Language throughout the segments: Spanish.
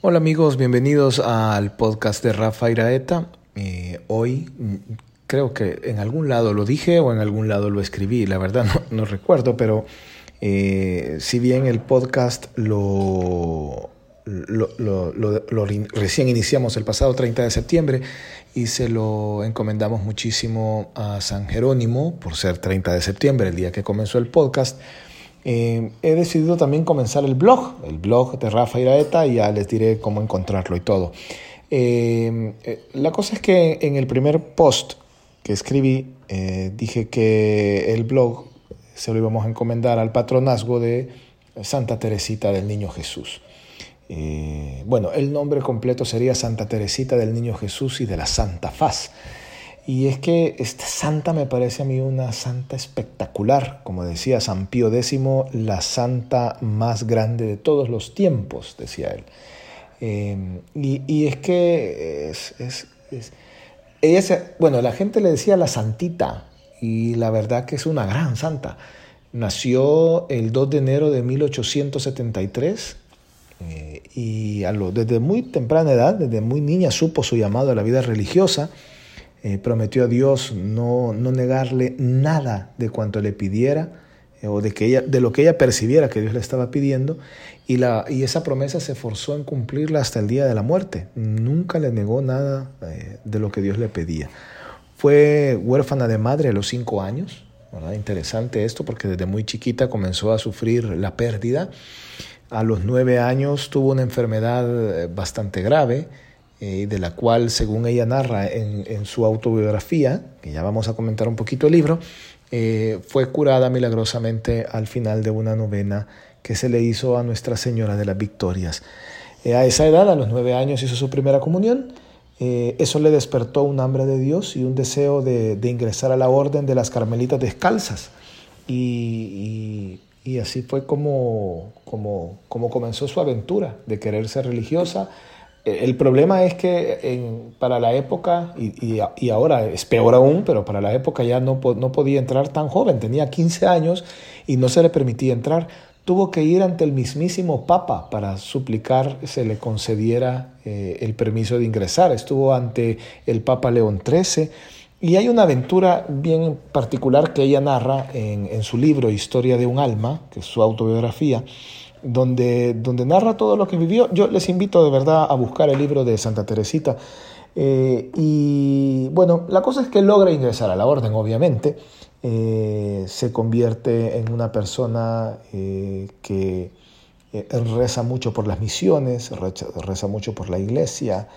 Hola amigos, bienvenidos al podcast de Rafa Iraeta. Eh, hoy mm, creo que en algún lado lo dije o en algún lado lo escribí, la verdad no, recuerdo, pero eh, si bien el podcast lo, lo, recién iniciamos el pasado 30 de septiembre y se lo encomendamos muchísimo a San Jerónimo por ser 30 de septiembre, el día que comenzó el podcast, eh, he decidido también comenzar el blog, el blog de Rafa Iraeta, y ya les diré cómo encontrarlo y todo. Eh, eh, la cosa es que en el primer post que escribí dije que el blog se lo íbamos a encomendar al patronazgo de Santa Teresita del Niño Jesús. bueno, el nombre completo sería Santa Teresita del Niño Jesús y de la Santa Faz. Y es que esta santa me parece a mí una santa espectacular, como decía San Pío X, la santa más grande de todos los tiempos, decía él. Em, y, es que es, ella bueno, la gente le decía la santita, y la verdad que es una gran santa. Nació el 2 de enero de 1873 eh, y a lo, desde muy temprana edad, desde muy niña, supo su llamado a la vida religiosa eh, prometió a Dios no, no, negarle nada de cuanto le pidiera eh, o de, que ella, de lo que ella percibiera que Dios le estaba pidiendo y, la, y esa promesa se forzó en cumplirla hasta el día de la muerte. Nunca le negó nada eh, de lo que Dios le pedía. Fue huérfana de madre a los cinco años. Interesante esto porque desde muy chiquita comenzó a sufrir la pérdida. A los nueve años tuvo una enfermedad bastante grave eh, de la cual, según ella narra en, su autobiografía, que ya vamos a comentar un poquito el libro, eh, fue curada milagrosamente al final de una novena que se le hizo a Nuestra Señora de las Victorias. Eh, a esa edad, a los nueve años, hizo su primera comunión. eso le despertó un hambre de Dios y un deseo de, ingresar a la orden de las Carmelitas Descalzas. Y, y, así fue como, como, como comenzó su aventura de querer ser religiosa el problema es que para la época, y, ahora es peor aún, pero para la época ya no, no podía entrar tan joven, tenía 15 años y no se le permitía entrar. Tuvo que ir ante el mismísimo Papa para suplicar se le concediera eh, el permiso de ingresar. Estuvo ante el Papa León XIII. Y hay una aventura bien particular que ella narra en, en su libro Historia de un alma, que es su autobiografía, donde, donde narra todo lo que vivió. Yo les invito de verdad a buscar el libro de Santa Teresita. Eh, y bueno, la cosa es que logra ingresar a la orden, obviamente. Eh, se convierte en una persona eh, que reza mucho por las misiones, reza mucho por la iglesia,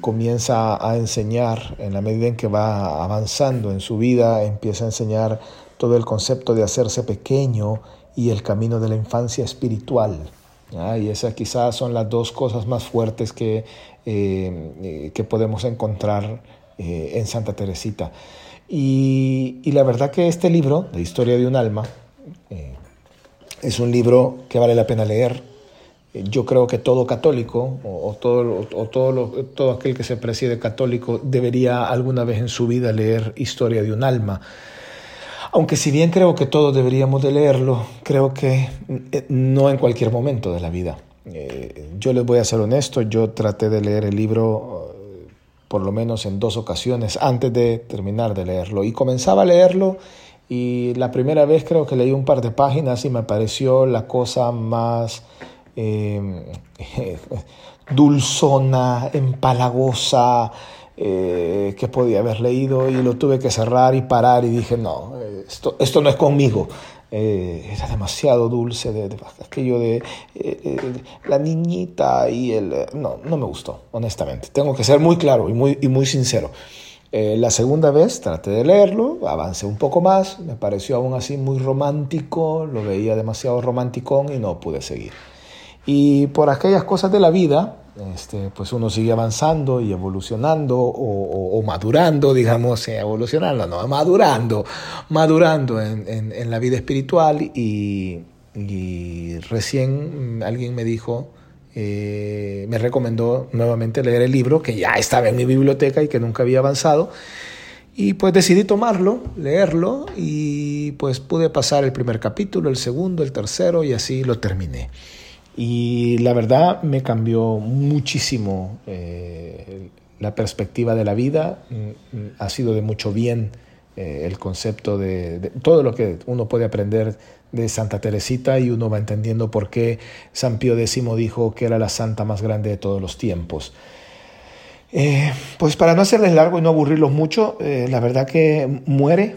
comienza a enseñar en la medida en que va avanzando en su vida, empieza a enseñar todo el concepto de hacerse pequeño, y el camino de la infancia espiritual. Y esas quizás son las dos cosas más fuertes que, eh, eh, que podemos encontrar eh, en Santa Teresita. Y, la verdad que este libro, de Historia de un alma, es un libro que vale la pena leer. Yo creo que todo católico o, todo, o todo, todo aquel que se preside católico debería alguna vez en su vida leer Historia de un alma aunque si bien creo que todos deberíamos de leerlo, creo que eh, no en cualquier momento de la vida. Eh, yo les voy a ser honesto, yo traté de leer el libro eh, por lo menos en dos ocasiones antes de terminar de leerlo y comenzaba a leerlo y la primera vez creo que leí un par de páginas y me pareció la cosa más dulzona, empalagosa, eh, que podía haber leído y lo tuve que cerrar y parar y dije, no, esto, esto no es conmigo. Eh, era demasiado dulce, de, aquello de eh, la niñita y el... No, no me gustó, honestamente. Tengo que ser muy claro y muy, y muy sincero. la segunda vez traté de leerlo, avancé un poco más, me pareció aún así muy romántico, lo veía demasiado romántico y no pude seguir. Y por aquellas cosas de la vida, este, pues uno sigue avanzando y evolucionando o, madurando, digamos, eh, evolucionando, no, madurando, madurando en, la vida espiritual y, recién alguien me dijo, eh, me recomendó nuevamente leer el libro que ya estaba en mi biblioteca y que nunca había avanzado. Y pues decidí tomarlo, leerlo y pues pude pasar el primer capítulo, el segundo, el tercero y así lo terminé. Y la verdad me cambió muchísimo eh, la perspectiva de la vida, mm, mm, ha sido de mucho bien eh, el concepto de, todo lo que uno puede aprender de Santa Teresita y uno va entendiendo por qué San Pío X dijo que era la santa más grande de todos los tiempos. Eh, pues para no hacerles largo y no aburrirlos mucho, la verdad que muere,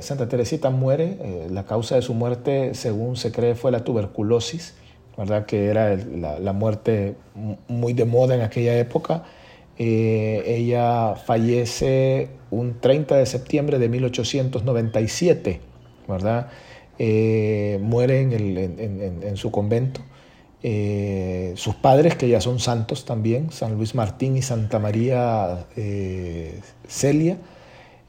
Santa Teresita muere, la causa de su muerte, según se cree, fue la tuberculosis, ¿verdad? que era la, muerte muy de moda en aquella época. ella fallece un 30 de septiembre de 1897, ¿verdad? Eh, muere en, su convento. Eh, sus padres, que ya son santos también, San Luis Martín y Santa María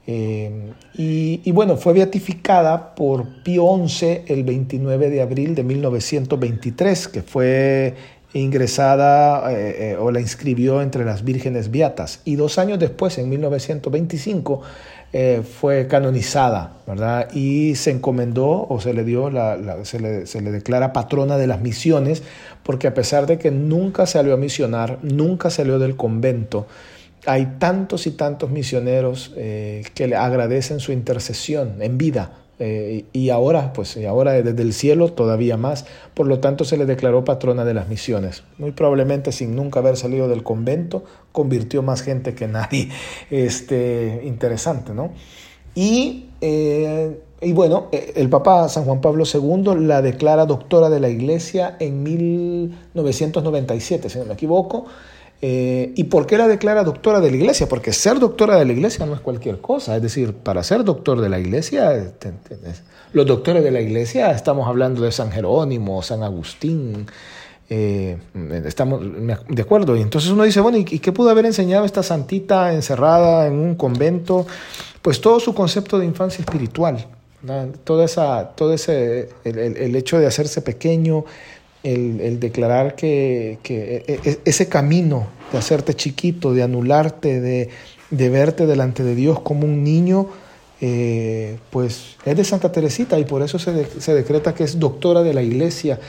eh. Y, bueno, fue beatificada por Pío XI el 29 de abril de 1923, que fue ingresada eh, eh, o la inscribió entre las vírgenes beatas y dos años después, en 1925, eh, fue canonizada, ¿verdad? Y se encomendó o se le dio, la, se, le, se, le, declara patrona de las misiones, porque a pesar de que nunca salió a misionar, nunca salió del convento, hay tantos y tantos misioneros que le agradecen su intercesión en vida, eh, y ahora, pues, y ahora desde el cielo todavía más. Por lo tanto, se le declaró patrona de las misiones. Muy probablemente, sin nunca haber salido del convento, convirtió más gente que nadie. Este, interesante, ¿no? Y, eh, y bueno, eh, el Papa San Juan Pablo II la declara doctora de la Iglesia en 1997, si no me equivoco. Eh, ¿Y por qué la declara doctora de la iglesia? Porque ser doctora de la iglesia no es cualquier cosa. Es decir, para ser doctor de la iglesia, los doctores de la iglesia, estamos hablando de San Jerónimo, San Agustín, eh, estamos de acuerdo. Y entonces uno dice, bueno, ¿y qué pudo haber enseñado esta santita encerrada en un convento? Pues todo su concepto de infancia espiritual, todo, esa, todo ese, el hecho de hacerse pequeño, el, declarar que, e, e, ese camino de hacerte chiquito, de anularte, de, verte delante de Dios como un niño, eh, pues es de Santa Teresita y por eso se, decreta que es doctora de la iglesia.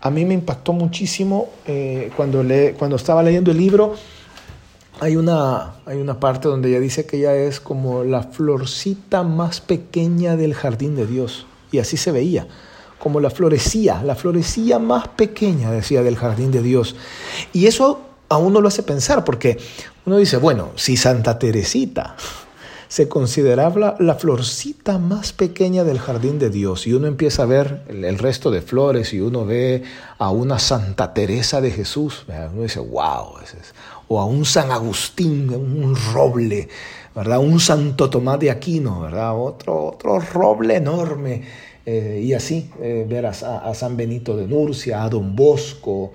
A mí me impactó muchísimo eh, cuando, estaba leyendo el libro. Hay una parte donde ella dice que ella es como la florcita más pequeña del jardín de Dios. Y así se veía como la florecía, la florecía más pequeña, decía, del jardín de Dios. Y eso a uno lo hace pensar, porque uno dice, bueno, si Santa Teresita se consideraba la, florcita más pequeña del jardín de Dios, y uno empieza a ver el, resto de flores, y uno ve a una Santa Teresa de Jesús, uno dice, wow, o a un San Agustín, un roble, ¿verdad? Un Santo Tomás de Aquino, ¿verdad? Otro, otro roble enorme eh, y así eh, ver a, San Benito de Nurcia, a Don Bosco,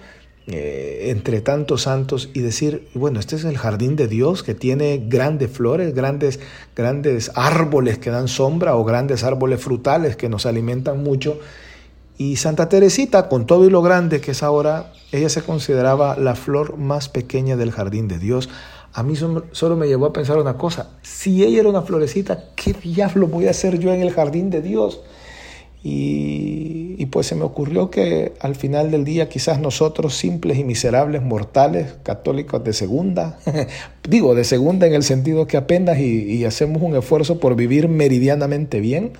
eh, entre tantos santos y decir, bueno, este es el jardín de Dios que tiene grandes flores, grandes, grandes árboles que dan sombra o grandes árboles frutales que nos alimentan mucho. Y Santa Teresita, con todo y lo grande que es ahora, ella se consideraba la flor más pequeña del jardín de Dios. A mí solo me llevó a pensar una cosa, si ella era una florecita, ¿qué diablo voy a hacer yo en el jardín de Dios? Y, pues se me ocurrió que al final del día quizás nosotros, simples y miserables mortales, católicos de segunda, digo de segunda en el sentido que apenas y, hacemos un esfuerzo por vivir meridianamente bien,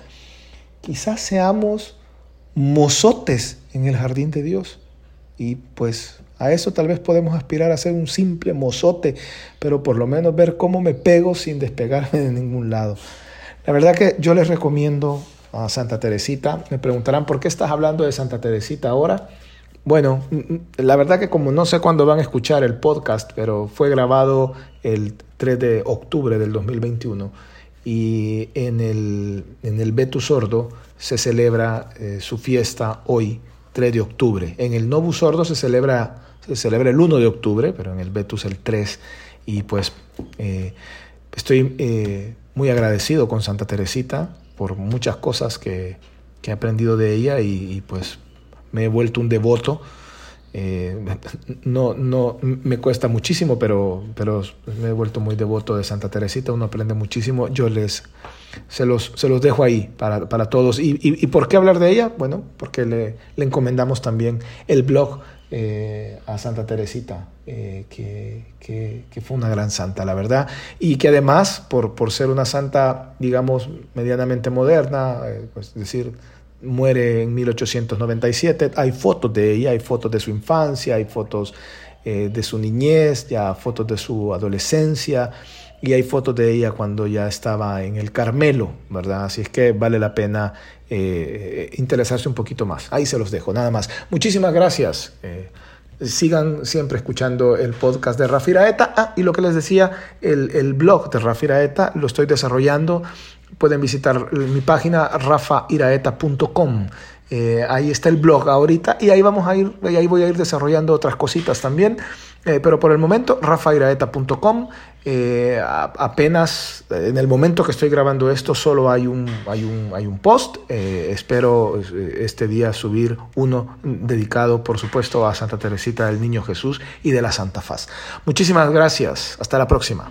quizás seamos mozotes en el jardín de Dios. Y pues a eso tal vez podemos aspirar a ser un simple mozote, pero por lo menos ver cómo me pego sin despegarme de ningún lado. La verdad que yo les recomiendo a Santa Teresita. Me preguntarán, ¿por qué estás hablando de Santa Teresita ahora? Bueno, la verdad que como no sé cuándo van a escuchar el podcast, pero fue grabado el 3 de octubre del 2021 y en el, en el Betu Sordo se celebra eh, su fiesta hoy, 3 de octubre. En el Nobu Sordo se celebra, se celebra el 1 de octubre, pero en el Betus el 3 y pues eh, estoy eh, muy agradecido con Santa Teresita por muchas cosas que, he aprendido de ella y, pues me he vuelto un devoto. Eh, no, no, me cuesta muchísimo, pero, pero me he vuelto muy devoto de Santa Teresita, uno aprende muchísimo, yo les, se los, se los dejo ahí para, para todos. ¿Y, ¿Y, por qué hablar de ella? Bueno, porque le, le encomendamos también el blog eh, a Santa Teresita, eh, que, que, fue una gran santa, la verdad, y que además, por, por ser una santa, digamos, medianamente moderna, pues, es decir, muere en 1897, hay fotos de ella, hay fotos de su infancia, hay fotos de su niñez, ya fotos de su adolescencia, y hay fotos de ella cuando ya estaba en el Carmelo, ¿verdad? Así es que vale la pena eh, interesarse un poquito más. Ahí se los dejo, nada más. Muchísimas gracias. Eh, sigan siempre escuchando el podcast de Rafiraeta. Ah, y lo que les decía, el, el blog de Rafiraeta lo estoy desarrollando. Pueden visitar mi página rafairaeta.com. Eh, ahí está el blog ahorita y ahí vamos a ir, ahí voy a ir desarrollando otras cositas también. Eh, pero por el momento, rafairaeta.com. Eh, apenas en el momento que estoy grabando esto, solo hay un, hay un, hay un post. espero este día subir uno dedicado, por supuesto, a Santa Teresita del Niño Jesús y de la Santa Faz. Muchísimas gracias. Hasta la próxima.